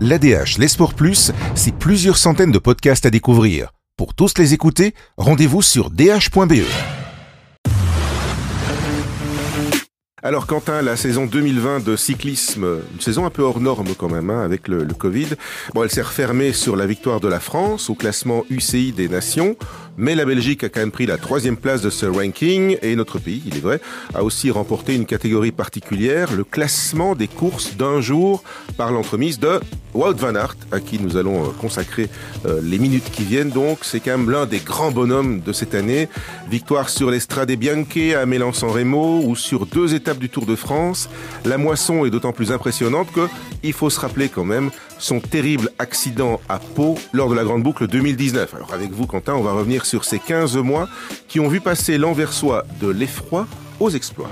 L'ADH, les Sports Plus, c'est plusieurs centaines de podcasts à découvrir. Pour tous les écouter, rendez-vous sur dh.be. Alors Quentin, la saison 2020 de cyclisme, une saison un peu hors norme quand même hein, avec le, Covid. Elle s'est refermée sur la victoire de la France au classement UCI des nations, mais la Belgique a quand même pris la troisième place de ce ranking et notre pays, il est vrai, a aussi remporté une catégorie particulière, le classement des courses d'un jour par l'entremise de Wout van Aert, à qui nous allons euh, consacrer euh, les minutes qui viennent. Donc, c'est quand même l'un des grands bonhommes de cette année. Victoire sur l'Estrade Bianche à Mélan-San Remo ou sur deux étapes du Tour de France. La moisson est d'autant plus impressionnante que il faut se rappeler quand même son terrible accident à Pau lors de la Grande Boucle 2019. Alors avec vous Quentin, on va revenir sur ces 15 mois qui ont vu passer l'Anversois de l'effroi aux exploits.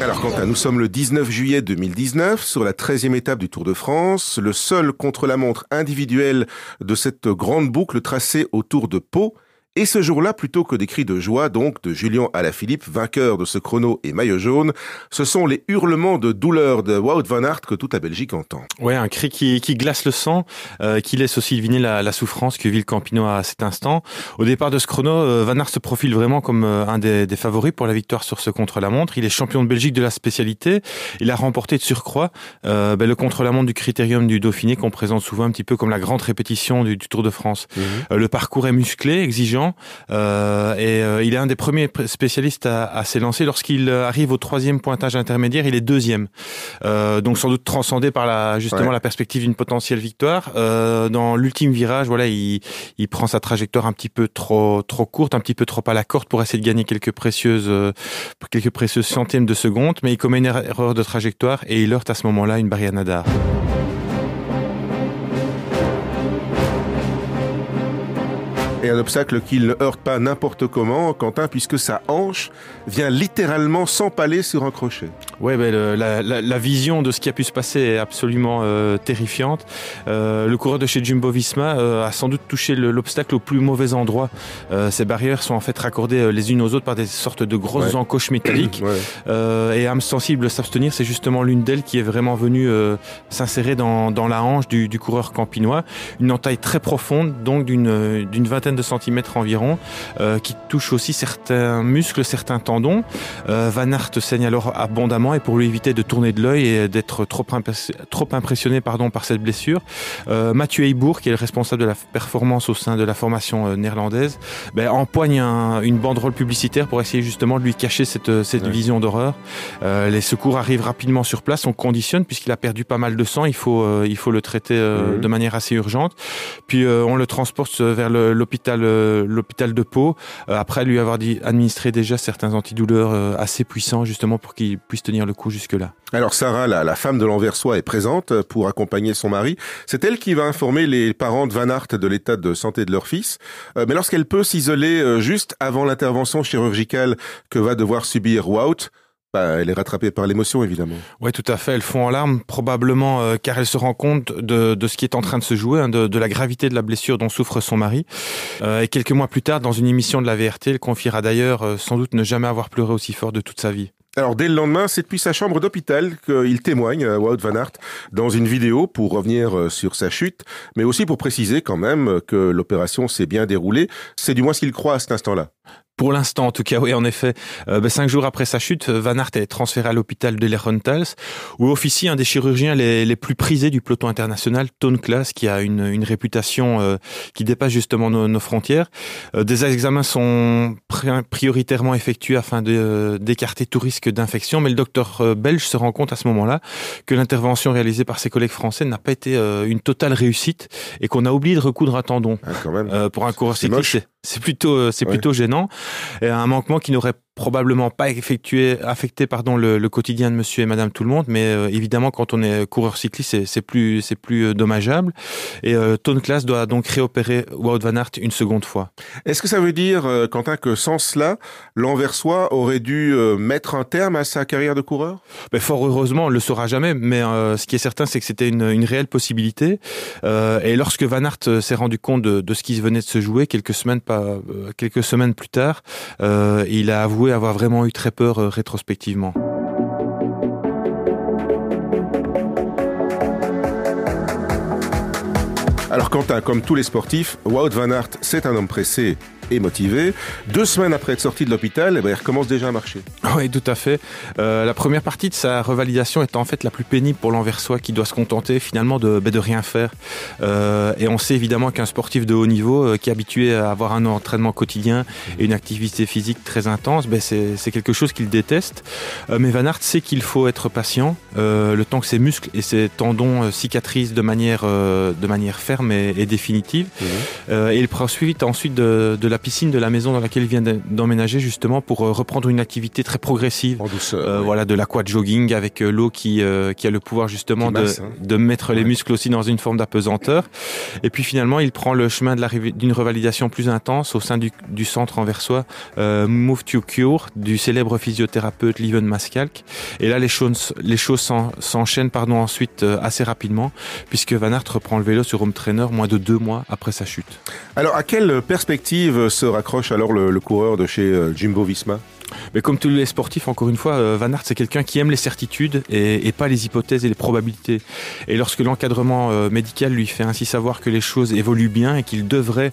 Alors Quentin, nous sommes le 19 juillet 2019 sur la 13e étape du Tour de France, le seul contre-la-montre individuel de cette grande boucle tracée autour de Pau. Et ce jour-là, plutôt que des cris de joie, donc, de Julien Alaphilippe, vainqueur de ce chrono et maillot jaune, ce sont les hurlements de douleur de Wout van Aert que toute la Belgique entend. Ouais, un cri qui, qui glace le sang, euh, qui laisse aussi deviner la, la souffrance que vit le Campino à cet instant. Au départ de ce chrono, euh, Van Aert se profile vraiment comme euh, un des, des, favoris pour la victoire sur ce contre-la-montre. Il est champion de Belgique de la spécialité. Il a remporté de surcroît euh, ben, le contre-la-montre du critérium du Dauphiné qu'on présente souvent un petit peu comme la grande répétition du, du Tour de France. Mmh. le parcours est musclé, exigeant euh, et euh, il est un des premiers spécialistes à, à s'élancer. Lorsqu'il arrive au troisième pointage intermédiaire, il est deuxième. Euh, donc sans doute transcendé par la, justement ouais. la perspective d'une potentielle victoire. Euh, dans l'ultime virage, voilà, il, il, prend sa trajectoire un petit peu trop trop courte, un petit peu trop à la corde pour essayer de gagner quelques précieuses euh, quelques précieuses centièmes de seconde, mais il commet une erreur de trajectoire et il heurte à ce moment-là une barrière nadar. Et un obstacle qu'il ne heurte pas n'importe comment, Quentin, puisque sa hanche vient littéralement s'empaler sur un crochet. Ouais, ben le, la, la, la, vision de ce qui a pu se passer est absolument euh, terrifiante. Euh, le coureur de chez Jumbo Visma euh, a sans doute touché l'obstacle au plus mauvais endroit. Ces barrières sont en fait raccordées les unes aux autres par des sortes de grosses ouais. encoches métalliques. ouais. et âme sensible s'abstenir, c'est justement l'une d'elles qui est vraiment venue s'insérer dans, dans, la hanche du, du, coureur campinois. Une entaille très profonde, donc d'une vingtaine de centimètres environ, qui touche aussi certains muscles, certains tendons. Van Aert saigne alors abondamment et pour lui éviter de tourner de l'œil et d'être trop, trop impressionné pardon, par cette blessure, euh, Mathieu Heibourg, qui est le responsable de la performance au sein de la formation euh, néerlandaise, ben, empoigne un, une banderole publicitaire pour essayer justement de lui cacher cette, cette ouais. vision d'horreur. Euh, les secours arrivent rapidement sur place, on conditionne puisqu'il a perdu pas mal de sang, il faut, euh, il faut le traiter mmh. de manière assez urgente. Puis on le transporte vers l'hôpital l'hôpital de Pau, après lui avoir administré déjà certains antidouleurs assez puissants justement pour qu'il puisse tenir le coup jusque-là. Alors Sarah, la, la femme de l'Anversois, est présente pour accompagner son mari. C'est elle qui va informer les parents de Van Aert de l'état de santé de leur fils. Euh, mais lorsqu'elle peut s'isoler euh, juste avant l'intervention chirurgicale que va devoir subir Wout, bah, elle est rattrapée par l'émotion, évidemment. Oui, tout à fait. Elle fond en larmes, probablement euh, car elle se rend compte de, de, ce qui est en train de se jouer, hein, de, de, la gravité de la blessure dont souffre son mari. Euh, et quelques mois plus tard, dans une émission de la VRT, elle confiera d'ailleurs euh, sans doute ne jamais avoir pleuré aussi fort de toute sa vie. Alors dès le lendemain, c'est depuis sa chambre d'hôpital qu'il témoigne, Wout van Aert, dans une vidéo pour revenir sur sa chute, mais aussi pour préciser quand même que l'opération s'est bien déroulée. C'est du moins ce qu'il croit à cet instant-là. Pour l'instant, en tout cas, oui, en effet. Euh, ben, cinq jours après sa chute, Van Aert est transféré à l'hôpital de Lerentals, où officie un des chirurgiens les, les, plus prisés du peloton international, Tone Klaas, qui a une, une réputation euh, qui dépasse justement nos, nos frontières. Euh, des examens sont prioritairement effectués afin d'écarter tout risque d'infection, mais le docteur euh, belge se rend compte à ce moment-là que l'intervention réalisée par ses collègues français n'a pas été euh, une totale réussite et qu'on a oublié de recoudre un tendon. Ah, pour un coureur cycliste, c'est plutôt, c'est ouais. plutôt gênant. Et un manquement qui n'aurait probablement pas effectué, affecté pardon, le, le, quotidien de monsieur et madame tout le monde, mais euh, évidemment, quand on est coureur cycliste, c'est plus, plus euh, dommageable. Et euh, Tone Class doit donc réopérer Wout Van Aert une seconde fois. Est-ce que ça veut dire, euh, Quentin, que sans cela, l'Anversois aurait dû mettre un terme à sa carrière de coureur? Ben, Fort heureusement, on ne le saura jamais, mais ce qui est certain, c'est que c'était une, une, réelle possibilité. et lorsque Van Aert s'est rendu compte de, de, ce qui venait de se jouer, quelques semaines, pas, quelques semaines plus tard, il a avoué avoir vraiment eu très peur euh, rétrospectivement. Alors Quentin, comme tous les sportifs, Wout van Aert, c'est un homme pressé et motivé. Deux semaines après être sorti de l'hôpital, eh ben, il recommence déjà à marcher. Oui, tout à fait. Euh, la première partie de sa revalidation est en fait la plus pénible pour l'Anversois qui doit se contenter finalement de, ben, de rien faire. Euh, et on sait évidemment qu'un sportif de haut niveau euh, qui est habitué à avoir un entraînement quotidien et une activité physique très intense, ben, c'est quelque chose qu'il déteste. Mais Van Aert sait qu'il faut être patient, le temps que ses muscles et ses tendons cicatrisent de manière, de manière ferme et, et définitive. Mmh. et il prend suite ensuite de, de la piscine de la maison dans laquelle il vient d'emménager justement pour euh, reprendre une activité très progressive. En douceur. Euh. Voilà, de l'aqua jogging avec euh, l'eau qui, euh, qui a le pouvoir justement masse, de, hein. de mettre ouais. les muscles aussi dans une forme d'apesanteur. Et puis finalement, il prend le chemin d'une revalidation plus intense au sein du, du centre anversois euh, Move to Cure du célèbre physiothérapeute Lieven Mascalk. Et là, les choses, les choses s'enchaînent pardon ensuite assez rapidement puisque Van Aert reprend le vélo sur home trainer moins de deux mois après sa chute. Alors, à quelle perspective se raccroche alors le, coureur de chez euh, Jimbo Visma mais comme tous les sportifs, encore une fois, euh, Van Aert, c'est quelqu'un qui aime les certitudes et, pas les hypothèses et les probabilités. Et lorsque l'encadrement euh, médical lui fait ainsi savoir que les choses évoluent bien et qu'il devrait,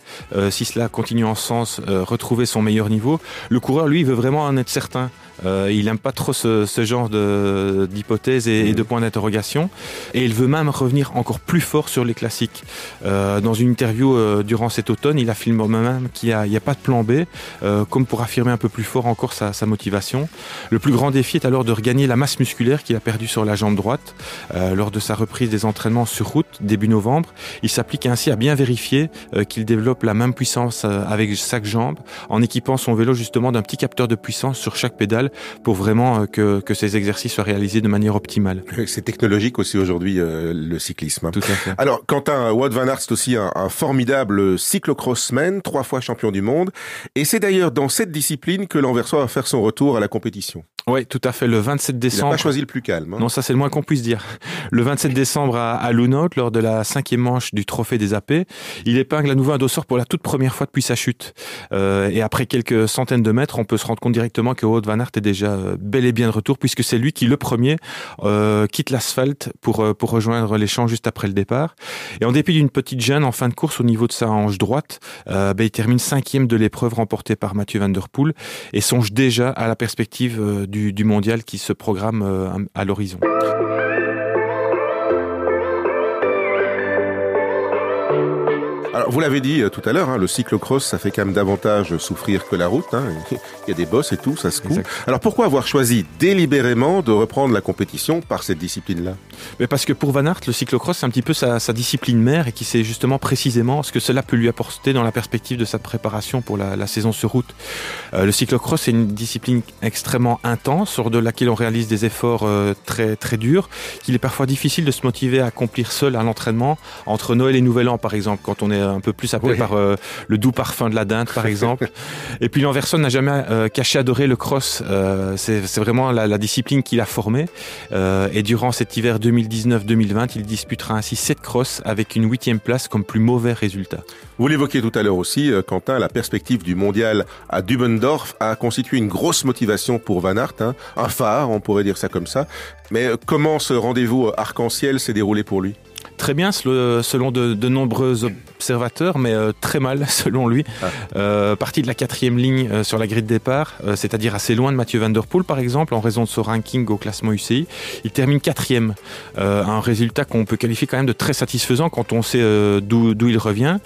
si cela continue en sens, retrouver son meilleur niveau, le coureur, lui, veut vraiment en être certain. Euh, il n'aime pas trop ce, ce genre d'hypothèses et, et, de points d'interrogation. Et il veut même revenir encore plus fort sur les classiques. Euh, dans une interview euh, durant cet automne, il affirme même qu'il n'y a, a, pas de plan B, euh, comme pour affirmer un peu plus fort encore sa, sa, motivation. Le plus grand défi est alors de regagner la masse musculaire qu'il a perdue sur la jambe droite euh, lors de sa reprise des entraînements sur route début novembre. Il s'applique ainsi à bien vérifier euh, qu'il développe la même puissance avec chaque jambe en équipant son vélo justement d'un petit capteur de puissance sur chaque pédale pour vraiment euh, que, que ces exercices soient réalisés de manière optimale. C'est technologique aussi aujourd'hui euh, le cyclisme. Tout à fait. Alors Quentin Wout van Aert c'est aussi un, un formidable cyclocrossman, trois fois champion du monde, et c'est d'ailleurs dans cette discipline que l'Anversois va faire son retour à la compétition. Oui, tout à fait. Le 27 décembre. Il n'a pas choisi le plus calme. Hein. Non, ça c'est le moins qu'on puisse dire. Le 27 décembre à, à Lunot, lors de la cinquième manche du Trophée des AP, il épingle à nouveau un dossard pour la toute première fois depuis sa chute. Euh, et après quelques centaines de mètres, on peut se rendre compte directement que Wout van Aert déjà euh, bel et bien de retour, puisque c'est lui qui le premier euh, quitte l'asphalte pour euh, pour rejoindre les champs juste après le départ. Et en dépit d'une petite gêne en fin de course au niveau de sa hanche droite, ben, il termine cinquième de l'épreuve remportée par Mathieu Van Der Poel et songe déjà à la perspective du du, mondial qui se programme à l'horizon. Alors, vous l'avez dit euh, tout à l'heure, hein, le cyclocross, ça fait quand même davantage souffrir que la route. Hein. Il y a des bosses et tout, ça se coupe. Alors, pourquoi avoir choisi délibérément de reprendre la compétition par cette discipline-là? Mais Parce que pour Van Aert, le cyclocross, c'est un petit peu sa, sa, discipline mère et qui sait justement précisément ce que cela peut lui apporter dans la perspective de sa préparation pour la, la saison sur route. Euh, le cyclocross, c'est une discipline extrêmement intense, sur de laquelle on réalise des efforts euh, très, très durs, qu'il est parfois difficile de se motiver à accomplir seul à l'entraînement, entre Noël et Nouvel An, par exemple, quand on est un peu plus appelé oui. par euh, le doux parfum de la dinde, par exemple. et puis l'Anverson n'a jamais euh, caché adorer le cross. Euh, c'est vraiment la, la discipline qu'il a formée. Euh, et durant cet hiver 2019-2020, il disputera ainsi sept crosses avec une huitième place comme plus mauvais résultat. Vous l'évoquiez tout à l'heure aussi, euh, Quentin, la perspective du mondial à Dubendorf a constitué une grosse motivation pour Van Aert, hein, un phare, on pourrait dire ça comme ça. Mais euh, comment ce rendez-vous arc-en-ciel s'est déroulé pour lui? Très bien selon de, de nombreux observateurs, mais euh, très mal selon lui. Ah. Euh, parti de la quatrième ligne euh, sur la grille de départ, c'est-à-dire assez loin de Mathieu Van Der Poel par exemple, en raison de son ranking au classement UCI. Il termine quatrième, un résultat qu'on peut qualifier quand même de très satisfaisant quand on sait d'où il revient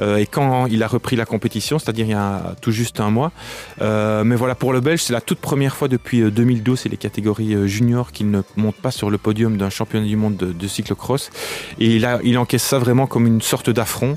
ouais. et quand il a repris la compétition, c'est-à-dire il y a tout juste un mois. mais voilà, pour le Belge, c'est la toute première fois depuis 2012 et les catégories juniors qu'il ne monte pas sur le podium d'un championnat du monde de, de cyclocross. Et il encaisse ça vraiment comme une sorte d'affront.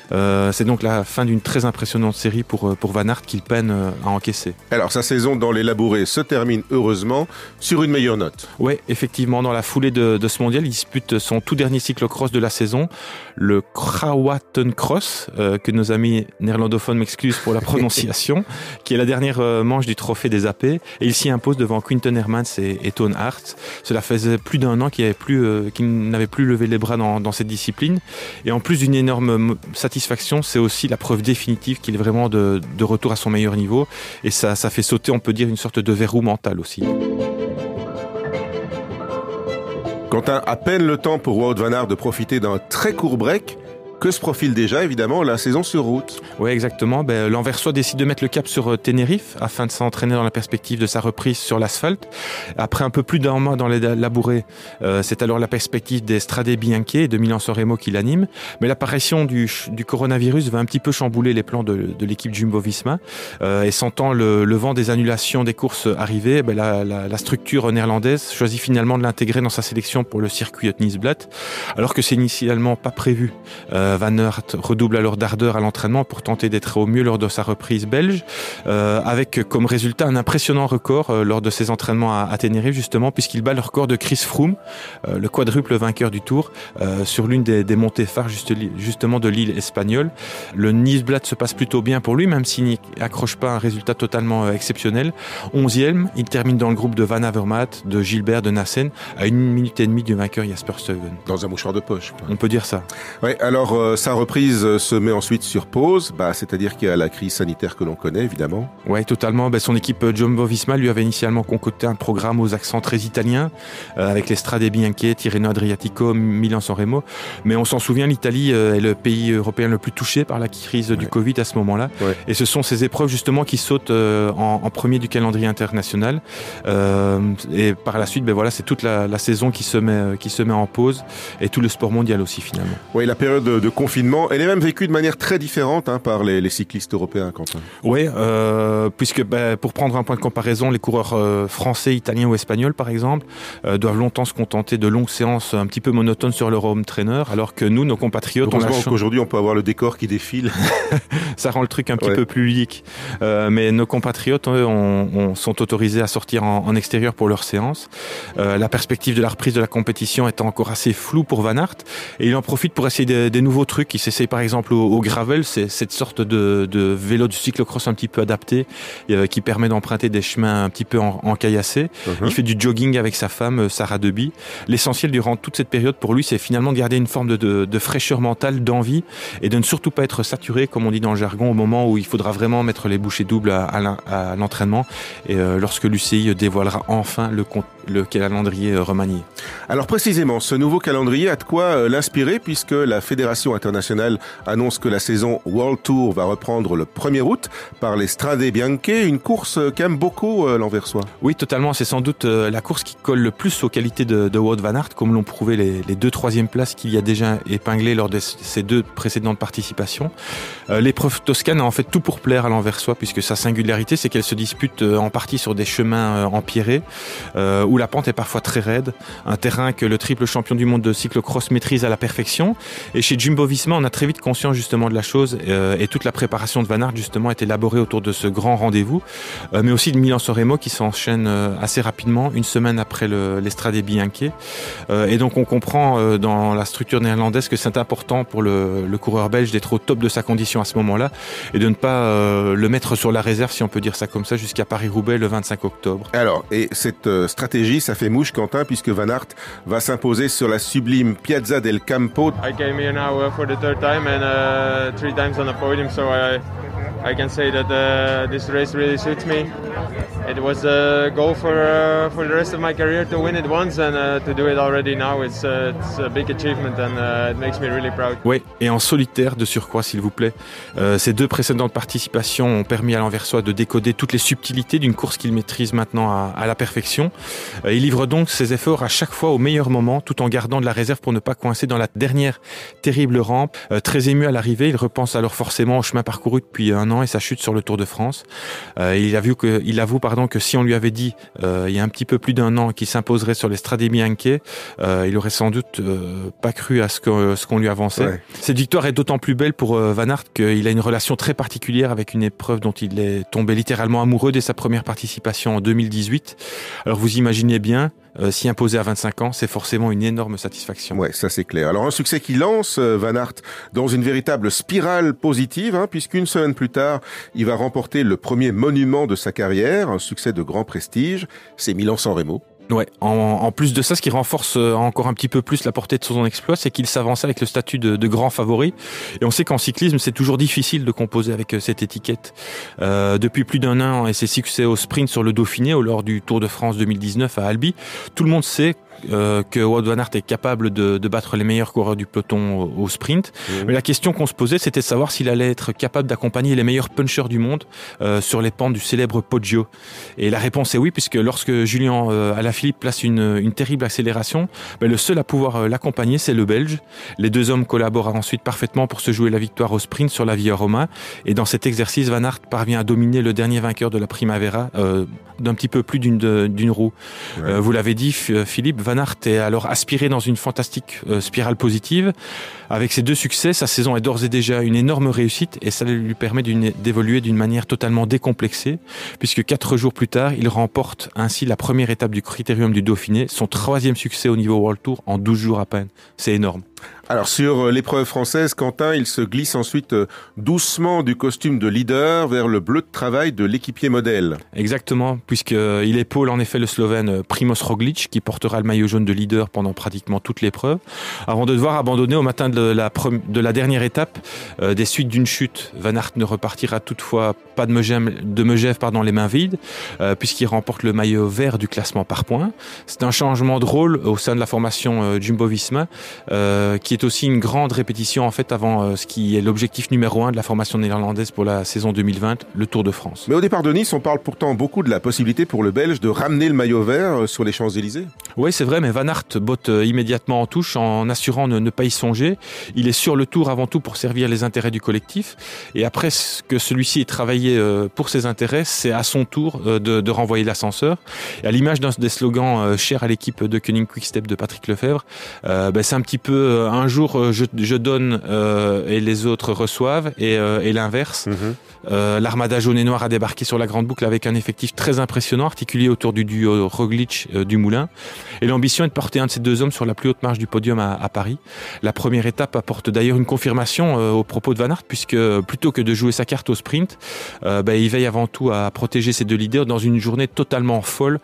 Euh, c'est donc la fin d'une très impressionnante série pour, pour Van Aert qu'il peine euh, à encaisser. Alors sa saison dans les labourés se termine heureusement sur une meilleure note. Oui, effectivement, dans la foulée de, de, ce mondial, il dispute son tout dernier cyclocross de la saison, le Cross, euh, que nos amis néerlandophones m'excusent pour la prononciation, qui est la dernière euh, manche du trophée des AP. Et il s'y impose devant Quinton Hermans et, et Tone Hart. Cela faisait plus d'un an qu'il n'avait plus, euh, qu plus levé les bras dans, dans cette discipline. Et en plus d'une énorme satisfaction, c'est aussi la preuve définitive qu'il est vraiment de, retour à son meilleur niveau. Et ça, ça fait sauter, on peut dire, une sorte de verrou mental aussi. Quant à peine le temps pour Wout Van de profiter d'un très court break, que se profile déjà évidemment la saison sur route. Oui, exactement. Ben, L'Anversois décide de mettre le cap sur euh, Tenerife afin de s'entraîner dans la perspective de sa reprise sur l'asphalte. Après un peu plus d'un mois dans les labourés, euh, c'est alors la perspective des Strade Bianche et de Milan-San Remo qui l'anime. Mais l'apparition du, du, coronavirus va un petit peu chambouler les plans de, de l'équipe Jumbo-Visma. Euh, et sentant le, le, vent des annulations des courses arriver, ben, la, la, la, structure néerlandaise choisit finalement de l'intégrer dans sa sélection pour le circuit Nice-Blatt, alors que c'est initialement pas prévu. Euh, Van Aert redouble alors d'ardeur à l'entraînement pour tenter d'être au mieux lors de sa reprise belge, euh, avec comme résultat un impressionnant record euh, lors de ses entraînements à, à Tenerife justement, puisqu'il bat le record de Chris Froome, euh, le quadruple vainqueur du Tour, euh, sur l'une des, des, montées phares juste, justement de l'île espagnole. Le Nice-Blatt se passe plutôt bien pour lui, même s'il n'accroche pas un résultat totalement euh, exceptionnel. Onzième, il termine dans le groupe de Van Avermaet, de Gilbert, de Nassen, à une minute et demie du vainqueur Jasper Stuyven. Dans un mouchoir de poche. Quoi. On peut dire ça. Ouais, alors euh, sa reprise se met ensuite sur pause, bah, c'est-à-dire qu'il y a la crise sanitaire que l'on connaît évidemment. Oui, totalement. Bah, son équipe euh, Jumbo-Visma lui avait initialement concocté un programme aux accents très italiens, euh, avec les Strade Bianche, Tirreno Adriatico, Milan-San Remo. Mais on s'en souvient, l'Italie est le pays européen le plus touché par la crise ouais. du Covid à ce moment-là. Ouais. Et ce sont ces épreuves justement qui sautent en, en, premier du calendrier international. Et par la suite, ben voilà, c'est toute la, la, saison qui se, met, qui se met en pause et tout le sport mondial aussi finalement. Oui, la période de, de confinement, elle est même vécue de manière très différente hein, par les, les, cyclistes européens, Quentin. Oui, euh, puisque ben, pour prendre un point de comparaison, les coureurs euh, français, italiens ou espagnols, par exemple, euh, doivent longtemps se contenter de longues séances un petit peu monotones sur leur home trainer, alors que nous, nos compatriotes, on qu'aujourd'hui, on peut avoir le décor qui défile. Ça rend le truc un petit ouais. peu plus ludique. Mais nos compatriotes, eux, on, on sont autorisés à sortir en, en extérieur pour leur séance. Euh, la perspective de la reprise de la compétition est encore assez floue pour Van Aert et il en profite pour essayer des, des nouveaux trucs. Il s'essaye par exemple au, au gravel, c'est cette sorte de, de, vélo du cyclocross un petit peu adapté euh, qui permet d'emprunter des chemins un petit peu en, encaillassés. Uh -huh. Il fait du jogging avec sa femme euh, Sarah Deby. L'essentiel durant toute cette période pour lui, c'est finalement de garder une forme de, de, de fraîcheur mentale, d'envie et de ne surtout pas être saturé, comme on dit dans le jargon, au moment où il faudra vraiment mettre les bouchées doubles à, à l'entraînement et euh, lorsque l'UCI dévoilera enfin le, le calendrier remanié. Alors précisément, ce nouveau calendrier a de quoi l'inspirer puisque la Fédération internationale annonce que la saison World Tour va reprendre le 1er août par les Strade Bianche, une course qu'aime beaucoup euh, l'Anversois. Oui, totalement. C'est sans doute la course qui colle le plus aux qualités de, de Wout van Aert, comme l'ont prouvé les, deux troisièmes places qu'il y a déjà épinglées lors de ces deux précédentes participations. L'épreuve toscane a en fait tout pour plaire à l'Anversois puisque sa singularité, c'est qu'elle se dispute en partie sur des chemins empierrés euh, où la pente est parfois très raide, un terrain que le triple champion du monde de cyclocross maîtrise à la perfection. Et chez Jumbo Visma, on a très vite conscience justement de la chose euh, et toute la préparation de Van Aert justement est élaborée autour de ce grand rendez-vous, euh, mais aussi de Milan Soremo qui s'enchaîne euh, assez rapidement, une semaine après l'Estrade le, Bianche. Euh, et donc on comprend euh, dans la structure néerlandaise que c'est important pour le, le coureur belge d'être au top de sa condition à ce moment-là et de ne pas euh, le mettre sur la réserve, si on peut dire ça comme ça, jusqu'à Paris-Roubaix le 25 octobre. Alors, et cette stratégie, ça fait mouche, Quentin, puisque Van Aert va s'imposer sur la sublime Piazza del Campo. I came here now for the third time and uh, three times on the podium, so I, I can say that uh, this race really suits me. It was a goal for uh, for the rest of my career to win it once and uh, to do it already now. It's, uh, it's a big achievement and it makes me really proud. Oui, et en solitaire de surcroît, s'il vous plaît. Euh, ces deux précédentes participations ont permis à l'Anversois de décoder toutes les subtilités d'une course qu'il maîtrise maintenant à, à la perfection. Euh, il livre donc ses efforts à chaque fois au meilleur moment, tout en gardant de la réserve pour ne pas coincer dans la dernière terrible rampe. Euh, très ému à l'arrivée, il repense alors forcément au chemin parcouru depuis un an et sa chute sur le Tour de France. Euh, il, a vu que, il avoue pardon, que si on lui avait dit euh, il y a un petit peu plus d'un an qu'il s'imposerait sur les Strade Bianche, euh, il aurait sans doute euh, pas cru à ce qu'on ce qu'on lui avançait. Ouais. Cette victoire est d'autant plus belle pour Van Aert qu'il a une relation très particulière avec une épreuve dont il est tombé littéralement amoureux dès sa première participation en 2018. Alors vous imaginez bien, euh, s'y imposer à 25 ans, c'est forcément une énorme satisfaction. Ouais, ça c'est clair. Alors un succès qui lance euh, Van Aert dans une véritable spirale positive, hein, puisqu'une semaine plus tard, il va remporter le premier monument de sa carrière, un succès de grand prestige, c'est Milan-San Remo. Ouais. En, plus de ça, ce qui renforce euh, encore un petit peu plus la portée de son exploit, c'est qu'il s'avance avec le statut de, grand favori. Et on sait qu'en cyclisme, c'est toujours difficile de composer avec euh, cette étiquette. Euh, depuis plus d'un an et ses succès au sprint sur le Dauphiné, au lors du Tour de France 2019 à Albi, tout le monde sait euh, que Wout van Aert est capable de, de, battre les meilleurs coureurs du peloton au, au sprint. Mmh. Mais la question qu'on se posait, c'était de savoir s'il allait être capable d'accompagner les meilleurs punchers du monde euh, sur les pentes du célèbre Poggio. Et la réponse est oui, puisque lorsque Julien euh, Alaphilippe place une, une terrible accélération, ben, le seul à pouvoir euh, l'accompagner, c'est le Belge. Les deux hommes collaborent ensuite parfaitement pour se jouer la victoire au sprint sur la Via Roma. Et dans cet exercice, Van Aert parvient à dominer le dernier vainqueur de la Primavera d'un petit peu plus d'une roue. Ouais. vous l'avez dit, Philippe, Van Aert est alors aspiré dans une fantastique spirale positive. Avec ses deux succès, sa saison est d'ores et déjà une énorme réussite et ça lui permet d'évoluer d'une manière totalement décomplexée, puisque quatre jours plus tard, il remporte ainsi la première étape du Critérium du Dauphiné, son troisième succès au niveau World Tour en 12 jours à peine. C'est énorme. Alors sur euh, l'épreuve française, Quentin, il se glisse ensuite euh, doucement du costume de leader vers le bleu de travail de l'équipier modèle. Exactement, puisqu'il euh, épaule en effet le Slovène Primoz Roglic, qui portera le maillot jaune de leader pendant pratiquement toute l'épreuve, avant de devoir abandonner au matin de la, de la dernière étape des suites d'une chute. Van Aert ne repartira toutefois pas de Megève, pardon, les mains vides, puisqu'il remporte le maillot vert du classement par points. C'est un changement de rôle au sein de la formation Jumbo-Visma, qui est aussi une grande répétition en fait avant euh, ce qui est l'objectif numéro un de la formation néerlandaise pour la saison 2020, le Tour de France. Mais au départ de Nice, on parle pourtant beaucoup de la possibilité pour le Belge de ramener le maillot vert euh, sur les Champs-Élysées. Oui, c'est vrai, mais Van Aert botte immédiatement en touche en assurant ne, ne pas y songer. Il est sur le Tour avant tout pour servir les intérêts du collectif, et après que celui-ci ait travaillé pour ses intérêts, c'est à son tour de, de renvoyer l'ascenseur. Et à l'image d'un des slogans chers à l'équipe de Koenig Quickstep de Patrick Lefebvre, euh, ben c'est un petit peu euh, un jour je, je donne euh, et les autres reçoivent et, euh, et l'inverse. Mm -hmm. L'armada jaune et noir a débarqué sur la grande boucle avec un effectif très impressionnant articulé autour du duo Roglic du Moulin. Et l'ambition est de porter un de ces deux hommes sur la plus haute marge du podium à, à Paris. La première étape apporte d'ailleurs une confirmation au propos de Van Aert puisque plutôt que de jouer sa carte au sprint, ben, il veille avant tout à protéger ses deux leaders dans une journée totalement folle.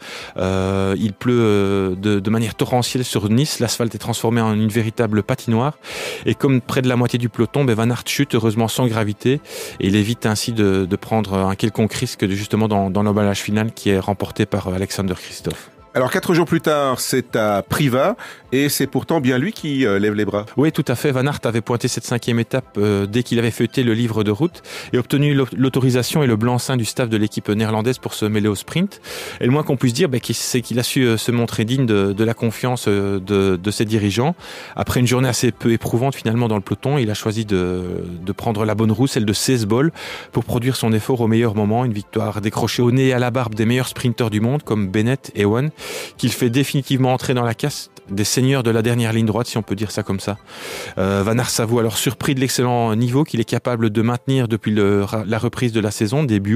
il pleut de, de manière torrentielle sur Nice, l'asphalte est transformé en une véritable patinoire. Et comme près de la moitié du peloton, ben Van Aert chute heureusement sans gravité et il évite ainsi de, prendre un quelconque risque de, justement dans, dans l'emballage final qui est remporté par Alexander Christophe. Alors quatre jours plus tard, c'est à Priva et c'est pourtant bien lui qui euh, lève les bras. Oui, tout à fait. Van Aert avait pointé cette cinquième étape euh, dès qu'il avait feuilleté le livre de route et obtenu l'autorisation et le blanc-seing du staff de l'équipe néerlandaise pour se mêler au sprint. Et le moins qu'on puisse dire, bah, c'est qu'il a su euh, se montrer digne de, la confiance de, ses dirigeants. Après une journée assez peu éprouvante finalement dans le peloton, il a choisi de, prendre la bonne roue, celle de 16 bols, pour produire son effort au meilleur moment. Une victoire décrochée au nez et à la barbe des meilleurs sprinteurs du monde comme Bennett et One qu'il fait définitivement entrer dans la caste des seigneurs de la dernière ligne droite, si on peut dire ça comme ça. Euh, Van s'avoue alors surpris de l'excellent niveau qu'il est capable de maintenir depuis la reprise de la saison, début,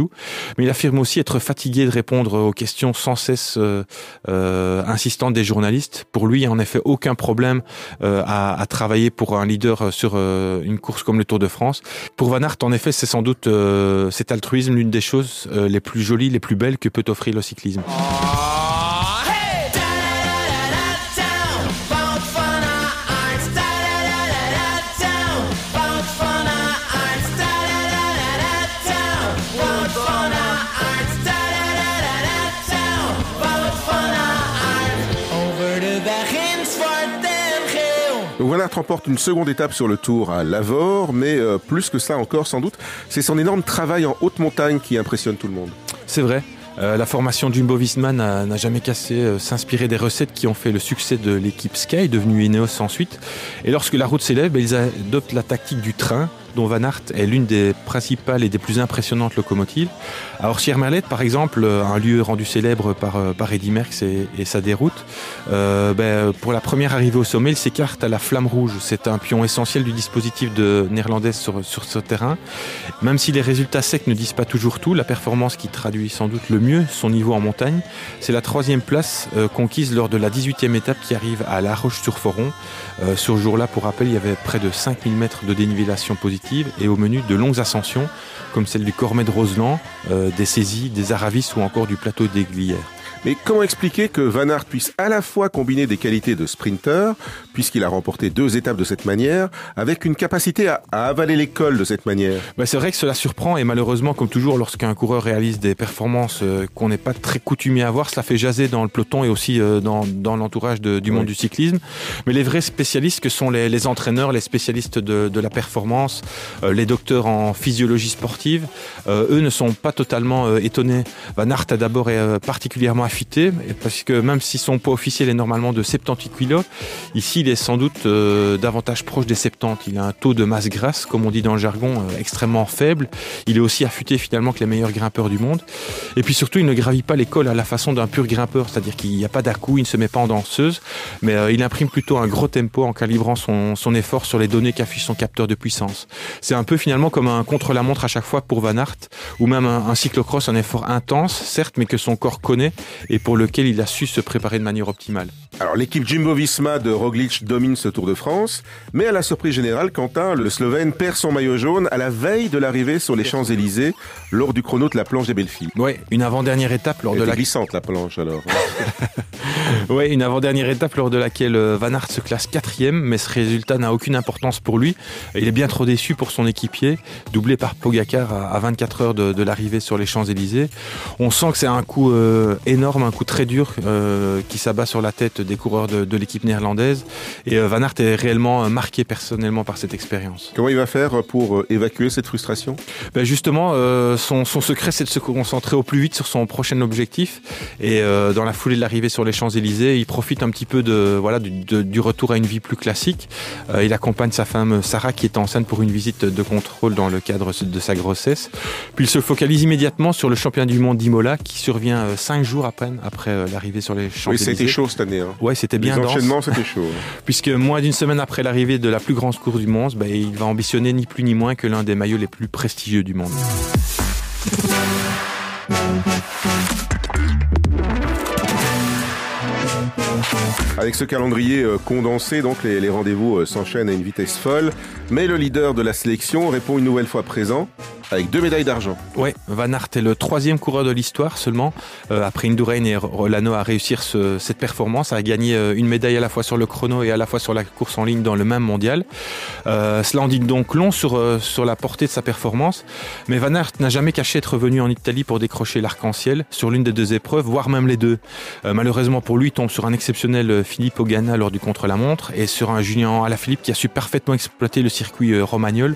mais il affirme aussi être fatigué de répondre aux questions sans cesse euh, euh, insistantes des journalistes. Pour lui, il n'y a en effet aucun problème euh, à, travailler pour un leader sur une course comme le Tour de France. Pour Van Aert, en effet, c'est sans doute cet altruisme l'une des choses les plus jolies, les plus belles que peut offrir le cyclisme. Oh Van Aert remporte une seconde étape sur le tour à Lavore, mais euh, plus que ça encore sans doute, c'est son énorme travail en haute montagne qui impressionne tout le monde. C'est vrai. Euh, la formation Jumbo Visma n'a jamais cassé euh, s'inspirer des recettes qui ont fait le succès de l'équipe Sky, devenue Ineos ensuite. Et lorsque la route s'élève, ils adoptent la tactique du train, dont Van Aert est l'une des principales et des plus impressionnantes locomotives. Alors Siermerlet, par exemple, un lieu rendu célèbre par, par Eddy Merckx et, sa déroute, euh, ben, pour la première arrivée au sommet, il s'écarte à la flamme rouge. C'est un pion essentiel du dispositif de néerlandaise sur, ce terrain. Même si les résultats secs ne disent pas toujours tout, la performance qui traduit sans doute le mieux son niveau en montagne, c'est la troisième place euh, conquise lors de la 18e étape qui arrive à La Roche-sur-Foron. Euh, ce jour-là, pour rappel, il y avait près de 5000 mètres de dénivellation positive et au menu de longues ascensions comme celle du Cormet de Roseland, euh, des saisies, des Aravis ou encore du plateau des Glières. Mais comment expliquer que Van Aert puisse à la fois combiner des qualités de sprinter, puisqu'il a remporté deux étapes de cette manière, avec une capacité à, avaler l'école de cette manière? Bah C'est vrai que cela surprend et malheureusement, comme toujours, lorsqu'un coureur réalise des performances euh, qu'on n'est pas très coutumier à voir, cela fait jaser dans le peloton et aussi euh, dans, dans l'entourage du monde du cyclisme. Mais les vrais spécialistes que sont les, les entraîneurs, les spécialistes de, de la performance, euh, les docteurs en physiologie sportive, eux ne sont pas totalement étonnés. Van Aert a d'abord particulièrement affûté, parce que même si son poids officiel est normalement de 78 kg, ici il est sans doute davantage proche des 70. Il a un taux de masse grasse, comme on dit dans le jargon, extrêmement faible. Il est aussi affûté finalement que les meilleurs grimpeurs du monde. Et puis surtout, il ne gravit pas l'école à la façon d'un pur grimpeur, c'est-à-dire qu'il n'y a pas d'à-coup, il ne se met pas en danseuse, mais euh, il imprime plutôt un gros tempo en calibrant son, son effort sur les données qu'affiche son capteur de puissance. C'est un peu finalement comme un contre-la-montre à chaque fois pour Van Aert, ou même un, un cyclocross, un effort intense, certes, mais que son corps connaît et pour lequel il a su se préparer de manière optimale. Alors l'équipe Jumbo-Visma de Roglic domine ce Tour de France, mais à la surprise générale, Quentin, le Slovène perd son maillot jaune à la veille de l'arrivée sur les Champs-Élysées lors du chrono de la planche des Belleville. Oui, une avant-dernière étape lors de la glissante la planche alors. oui, une avant-dernière étape lors de laquelle euh, Van Aert se classe quatrième, mais ce résultat n'a aucune importance pour lui. Il est bien trop déçu pour son équipier, doublé par Pogacar à 24 heures de, de l'arrivée sur les Champs-Élysées. On sent que c'est un coup euh, énorme, un coup très dur euh, qui s'abat sur la tête des coureurs de, de l'équipe néerlandaise. Et euh, Van Aert est réellement marqué personnellement par cette expérience. Comment il va faire pour évacuer cette frustration? Ben Justement, euh, son, son, secret, c'est de se concentrer au plus vite sur son prochain objectif. Et euh, dans la foulée de l'arrivée sur les Champs-Élysées, il profite un petit peu de, voilà, du, de, du retour à une vie plus classique. Euh, il accompagne sa femme Sarah qui est enceinte pour une visite de contrôle dans le cadre de sa grossesse. Puis il se focalise immédiatement sur le championnat du monde d'Imola qui survient cinq jours à peine après l'arrivée sur les Champs-Élysées. Oui, c'était chaud cette année. Hein. Ouais, c'était bien Les enchaînements, c'était chaud. Puisque moins d'une semaine après l'arrivée de la plus grande course du monde, ben, il va ambitionner ni plus ni moins que l'un des maillots les plus prestigieux du monde. Avec ce calendrier euh, condensé, donc les, les rendez-vous euh, s'enchaînent à une vitesse folle. Mais le leader de la sélection répond une nouvelle fois présent avec deux médailles d'argent. Ouais, Van Aert est le troisième coureur de l'histoire seulement, euh, après Indurain et Rolano, à réussir ce, cette performance, à gagner euh, une médaille à la fois sur le chrono et à la fois sur la course en ligne dans le même mondial. Euh, cela en dit donc long sur, sur la portée de sa performance, mais Van Aert n'a jamais caché être venu en Italie pour décrocher l'arc-en-ciel sur l'une des deux épreuves, voire même les deux. Malheureusement pour lui, il tombe sur un exceptionnel Philippe Ogana lors du contre-la-montre et sur un Julien Alaphilippe qui a su parfaitement exploiter le circuit romagnol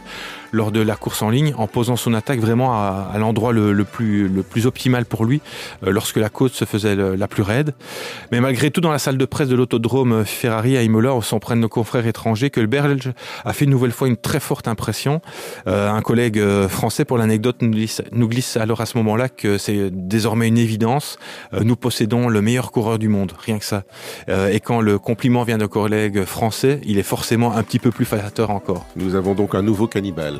lors de la course en ligne en posant son attaque vraiment à, l'endroit le, plus, optimal pour lui euh, lorsque la côte se faisait la plus raide. Mais malgré tout, dans la salle de presse de l'autodrome Ferrari à Imola, on s'en prennent nos confrères étrangers que le Belge a fait une nouvelle fois une très forte impression. Euh, un collègue euh, français, pour l'anecdote, nous glisse, alors à ce moment-là que c'est désormais une évidence. Nous possédons le meilleur coureur du monde, rien que ça. Et quand le compliment vient d'un collègue français, il est forcément un petit peu plus flatteur encore. Nous avons donc un nouveau cannibale.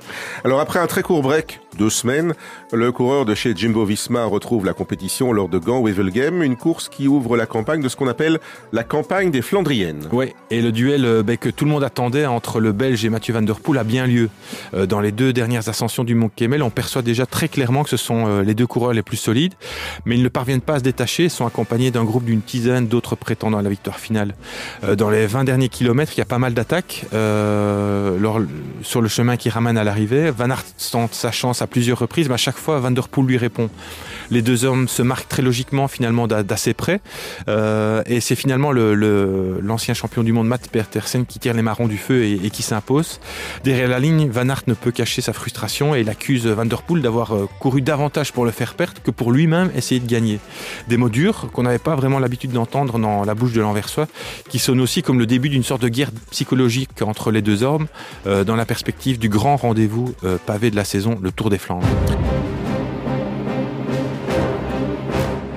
Alors après un très court break, deux semaines, le coureur de chez Jimbo Visma retrouve la compétition lors de Gand Wevelgem, une course qui ouvre la campagne de ce qu'on appelle la campagne des Flandriennes. Oui, et le duel bah, que tout le monde attendait entre le Belge et Mathieu Van Der Poel a bien lieu. Euh, dans les deux dernières ascensions du Mont Kemmel, on perçoit déjà très clairement que ce sont euh, les deux coureurs les plus solides, mais ils ne parviennent pas à se détacher, sont accompagnés d'un groupe d'une dizaine d'autres prétendants à la victoire finale. Euh, dans les 20 derniers kilomètres, il y a pas mal d'attaques euh, sur le chemin qui ramène à l'arrivée. Van Aert tente sa chance à plusieurs reprises, mais à chaque fois, Van Der Poel lui répond. Les deux hommes se marquent très logiquement, finalement, d'assez près. Euh, et c'est finalement l'ancien champion du monde, Matt Petersen, qui tire les marrons du feu et, et qui s'impose. Derrière la ligne, Van Aert ne peut cacher sa frustration et il accuse Van Der Poel d'avoir euh, couru davantage pour le faire perdre que pour lui-même essayer de gagner. Des mots durs qu'on n'avait pas vraiment l'habitude d'entendre dans la bouche de l'Anversois, qui sonnent aussi comme le début d'une sorte de guerre psychologique entre les deux hommes, euh, dans la perspective du grand rendez-vous euh, pavé de la saison, le Tour des Flandres.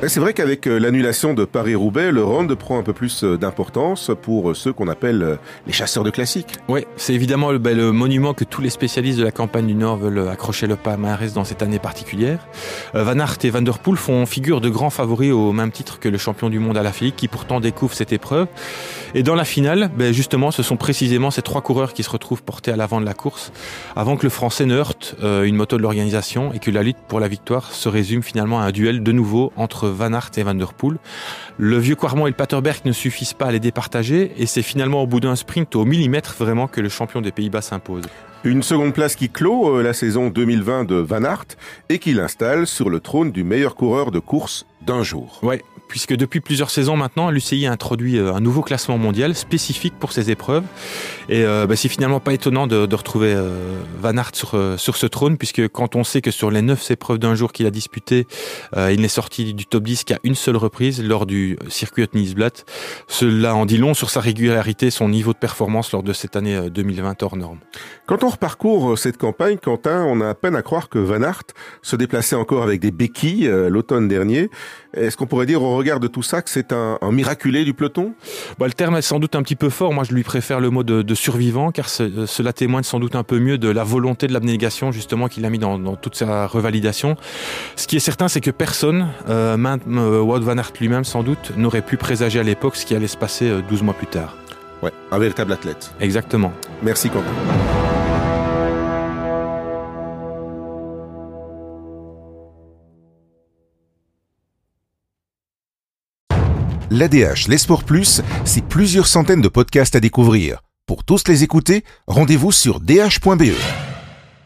C'est vrai qu'avec euh, l'annulation de Paris-Roubaix, le Ronde prend un peu plus euh, d'importance pour euh, ceux qu'on appelle les chasseurs de classiques. Oui, c'est évidemment le, ben, le, monument que tous les spécialistes de la campagne du Nord veulent accrocher le palmarès dans cette année particulière. Van Aert et Van Der Poel font figure de grands favoris au même titre que le champion du monde à la Philippe, qui pourtant découvre cette épreuve. Et dans la finale, ben, justement, ce sont précisément ces trois coureurs qui se retrouvent portés à l'avant de la course, avant que le Français ne heurte une moto de l'organisation et que la lutte pour la victoire se résume finalement à un duel de nouveau entre Van Aert et Van Der Poel. Le vieux Quarmont et le Paterberg ne suffisent pas à les départager et c'est finalement au bout d'un sprint au millimètre vraiment que le champion des Pays-Bas s'impose. Une seconde place qui clôt euh, la saison 2020 de Van Aert et qui l'installe sur le trône du meilleur coureur de course d'un jour. Ouais, puisque depuis plusieurs saisons maintenant, l'UCI a introduit euh, un nouveau classement mondial spécifique pour ces épreuves. Et euh, bah, c'est finalement pas étonnant de, retrouver euh, Van Aert sur, ce trône, puisque quand on sait que sur les neuf épreuves d'un jour qu'il a disputé, il n'est sorti du top 10 qu'à une seule reprise lors du circuit Nice-Blatt, cela en dit long sur sa régularité, son niveau de performance lors de cette année 2020 hors norme. Quand on reparcourt cette campagne, Quentin, on a à peine à croire que Van Aert se déplaçait encore avec des béquilles l'automne dernier. Est-ce qu'on pourrait dire au regard de tout ça que c'est un, miraculé du peloton? Bah, Le terme est sans doute un petit peu fort. Moi, je lui préfère le mot de, survivant, car cela témoigne sans doute un peu mieux de la volonté de l'abnégation, justement, qu'il a mis dans, toute sa revalidation. Ce qui est certain, c'est que personne, euh, même euh, Wout van Aert lui-même sans doute, n'aurait pu présager à l'époque ce qui allait se passer 12 euh, mois plus tard. Ouais, un véritable athlète. Exactement. Merci Quentin. L'ADH, les Sports Plus, c'est plusieurs centaines de podcasts à découvrir. Pour tous les écouter, rendez-vous sur dh.be.